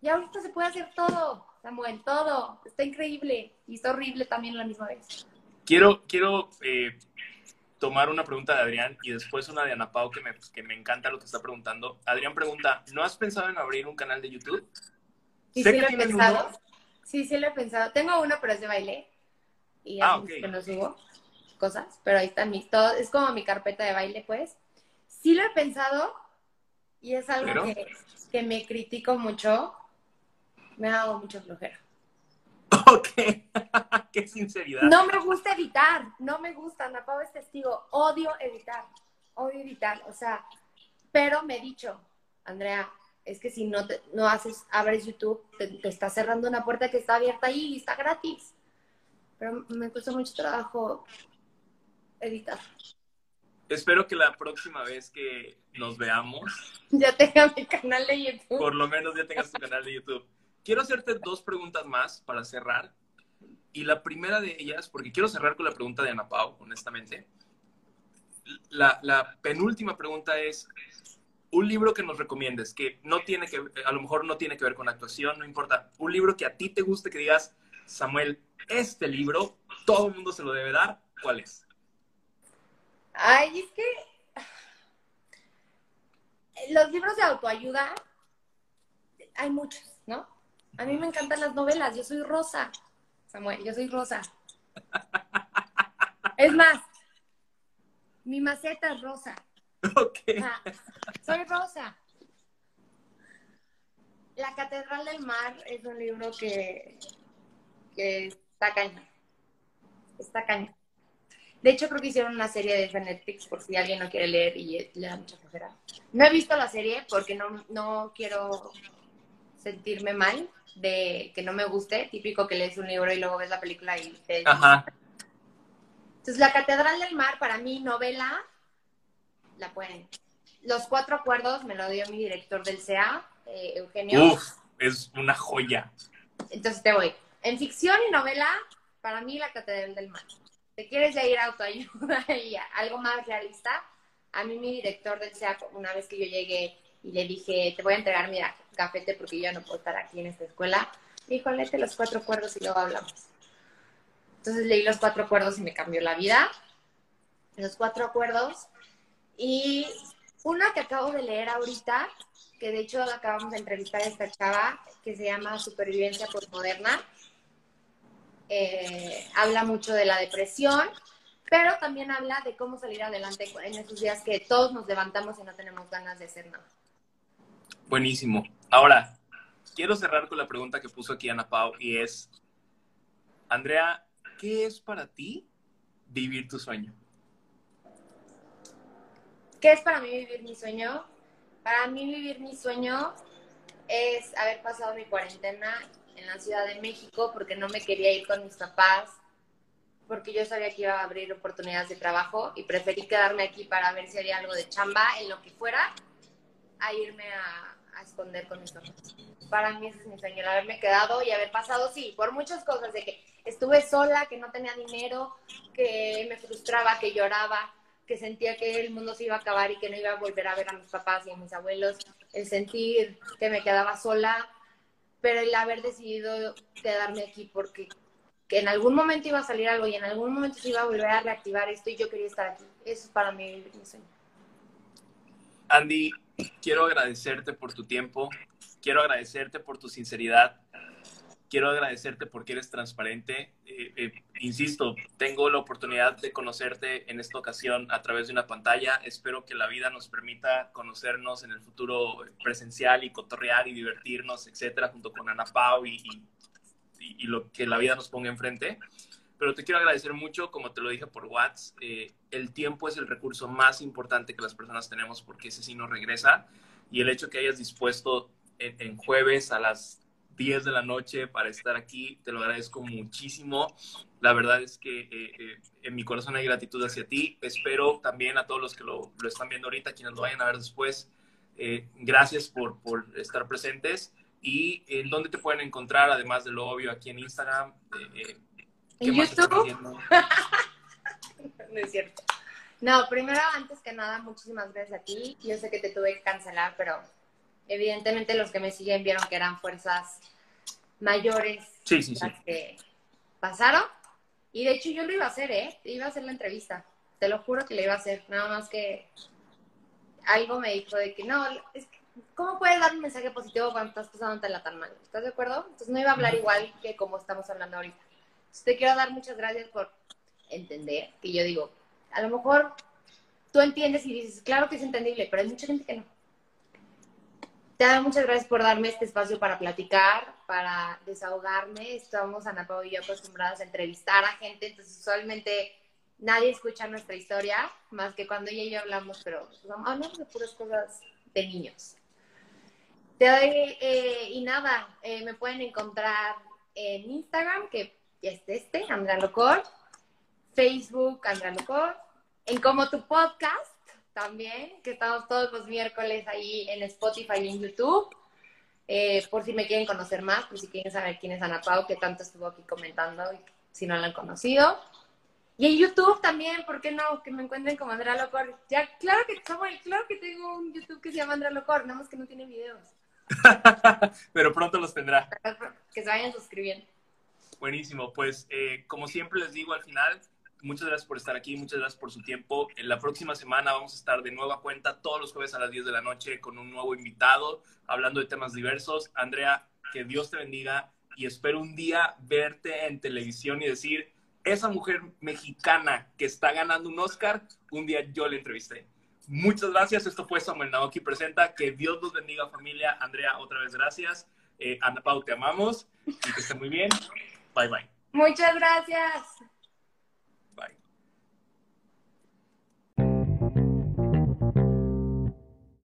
Y ahorita se puede hacer todo, Samuel, todo. Está increíble y está horrible también a la misma vez. Quiero, quiero eh, tomar una pregunta de Adrián y después una de Ana Pau que me, que me encanta lo que está preguntando. Adrián pregunta, ¿no has pensado en abrir un canal de YouTube? Sí, sí lo he pensado. Sí, sí lo he pensado. Tengo uno, pero es de baile. Y ah, que no subo cosas, pero ahí está mi, todo, es como mi carpeta de baile, pues. Sí lo he pensado y es algo que, que me critico mucho. Me ha dado mucha flojera. Ok, qué sinceridad. No me gusta editar, no me gusta, Ana Pau es testigo, odio editar, odio editar, o sea, pero me he dicho, Andrea, es que si no, te, no haces, abres YouTube, te, está cerrando una puerta que está abierta ahí y está gratis. Pero me cuesta mucho trabajo editar. Espero que la próxima vez que nos veamos... Ya tenga mi canal de YouTube. Por lo menos ya tengas tu canal de YouTube quiero hacerte dos preguntas más para cerrar. Y la primera de ellas, porque quiero cerrar con la pregunta de Ana Pau, honestamente. La, la, penúltima pregunta es, un libro que nos recomiendes, que no tiene que, a lo mejor no tiene que ver con actuación, no importa, un libro que a ti te guste, que digas, Samuel, este libro, todo el mundo se lo debe dar, ¿cuál es? Ay, es que los libros de autoayuda, hay muchos. A mí me encantan las novelas, yo soy rosa, Samuel, yo soy rosa. Es más, mi maceta es rosa. Ok. soy rosa. La Catedral del Mar es un libro que, que está caña. Está caña. De hecho, creo que hicieron una serie de Netflix por si alguien no quiere leer y le da mucha flojera. No he visto la serie porque no, no quiero sentirme mal, de que no me guste, típico que lees un libro y luego ves la película y te... Ajá. Entonces, La Catedral del Mar, para mí, novela, la pueden. Los Cuatro Acuerdos me lo dio mi director del CA, eh, Eugenio. Uf, es una joya. Entonces te voy. En ficción y novela, para mí, La Catedral del Mar. ¿Te quieres ya ir a autoayuda y algo más realista? A mí mi director del CEA, una vez que yo llegué y le dije, te voy a entregar mi cafete porque yo ya no puedo estar aquí en esta escuela. Me dijo, léete los cuatro acuerdos y luego hablamos. Entonces leí los cuatro acuerdos y me cambió la vida. Los cuatro acuerdos. Y una que acabo de leer ahorita, que de hecho acabamos de entrevistar a esta chava, que se llama Supervivencia Postmoderna. Eh, habla mucho de la depresión, pero también habla de cómo salir adelante en esos días que todos nos levantamos y no tenemos ganas de hacer nada. Buenísimo. Ahora, quiero cerrar con la pregunta que puso aquí Ana Pau y es, Andrea, ¿qué es para ti vivir tu sueño? ¿Qué es para mí vivir mi sueño? Para mí vivir mi sueño es haber pasado mi cuarentena en la Ciudad de México porque no me quería ir con mis papás, porque yo sabía que iba a abrir oportunidades de trabajo y preferí quedarme aquí para ver si había algo de chamba en lo que fuera, a irme a, a esconder con mis ojos. Para mí ese es mi sueño, el haberme quedado y haber pasado, sí, por muchas cosas, de que estuve sola, que no tenía dinero, que me frustraba, que lloraba, que sentía que el mundo se iba a acabar y que no iba a volver a ver a mis papás y a mis abuelos, el sentir que me quedaba sola, pero el haber decidido quedarme aquí porque que en algún momento iba a salir algo y en algún momento se iba a volver a reactivar esto y yo quería estar aquí. Eso es para mí mi sueño. Andy, quiero agradecerte por tu tiempo, quiero agradecerte por tu sinceridad, quiero agradecerte porque eres transparente. Eh, eh, insisto, tengo la oportunidad de conocerte en esta ocasión a través de una pantalla. Espero que la vida nos permita conocernos en el futuro presencial y cotorrear y divertirnos, etcétera, junto con Ana Pau y, y, lo que la vida nos ponga enfrente. Pero te quiero agradecer mucho, como te lo dije por WhatsApp, eh, el tiempo es el recurso más importante que las personas tenemos porque ese sí nos regresa y el hecho que hayas dispuesto en jueves a las 10 de la noche para estar aquí. Te lo agradezco muchísimo. La verdad es que eh, eh, en mi corazón hay gratitud hacia ti. Espero también a todos los que lo, lo están viendo ahorita, quienes lo vayan a ver después. Eh, gracias por, por, estar presentes. ¿Y en dónde te pueden encontrar, además de lo obvio, aquí en Instagram? ¿En YouTube? no es cierto. No, primero, antes que nada, muchísimas gracias a ti. Yo sé que te tuve que cancelar, pero evidentemente los que me siguen vieron que eran fuerzas mayores las que pasaron. Y de hecho yo lo iba a hacer, ¿eh? Iba a hacer la entrevista. Te lo juro que lo iba a hacer. Nada más que algo me dijo de que no, es que, ¿cómo puedes dar un mensaje positivo cuando estás pasando la tan mal? ¿Estás de acuerdo? Entonces no iba a hablar igual que como estamos hablando ahorita. Te quiero dar muchas gracias por entender que yo digo, a lo mejor tú entiendes y dices, claro que es entendible, pero hay mucha gente que no. Te doy muchas gracias por darme este espacio para platicar, para desahogarme. Estamos, Ana Pau y yo, acostumbradas a entrevistar a gente, entonces usualmente nadie escucha nuestra historia, más que cuando ella y yo hablamos, pero pues, hablamos de puras cosas de niños. Te doy, eh, y nada, eh, me pueden encontrar en Instagram, que es este, Andrea Locor, Facebook, Andrea Locor, en Como Tu Podcast, también, que estamos todos los miércoles ahí en Spotify y en YouTube. Eh, por si me quieren conocer más, por si quieren saber quién es Ana Pau, que tanto estuvo aquí comentando, si no la han conocido. Y en YouTube también, ¿por qué no? Que me encuentren como Andrea Locor. Ya, claro que, claro que tengo un YouTube que se llama Andrea Locor, nada más que no tiene videos. Pero pronto los tendrá. Que se vayan suscribiendo. Buenísimo, pues eh, como siempre les digo al final, muchas gracias por estar aquí, muchas gracias por su tiempo. En la próxima semana vamos a estar de nueva cuenta todos los jueves a las 10 de la noche con un nuevo invitado, hablando de temas diversos. Andrea, que Dios te bendiga y espero un día verte en televisión y decir, esa mujer mexicana que está ganando un Oscar, un día yo le entrevisté. Muchas gracias, esto fue Samuel Naoki Presenta, que Dios los bendiga familia. Andrea, otra vez gracias. Eh, Ana Pau, te amamos y que esté muy bien. Bye bye. Muchas gracias.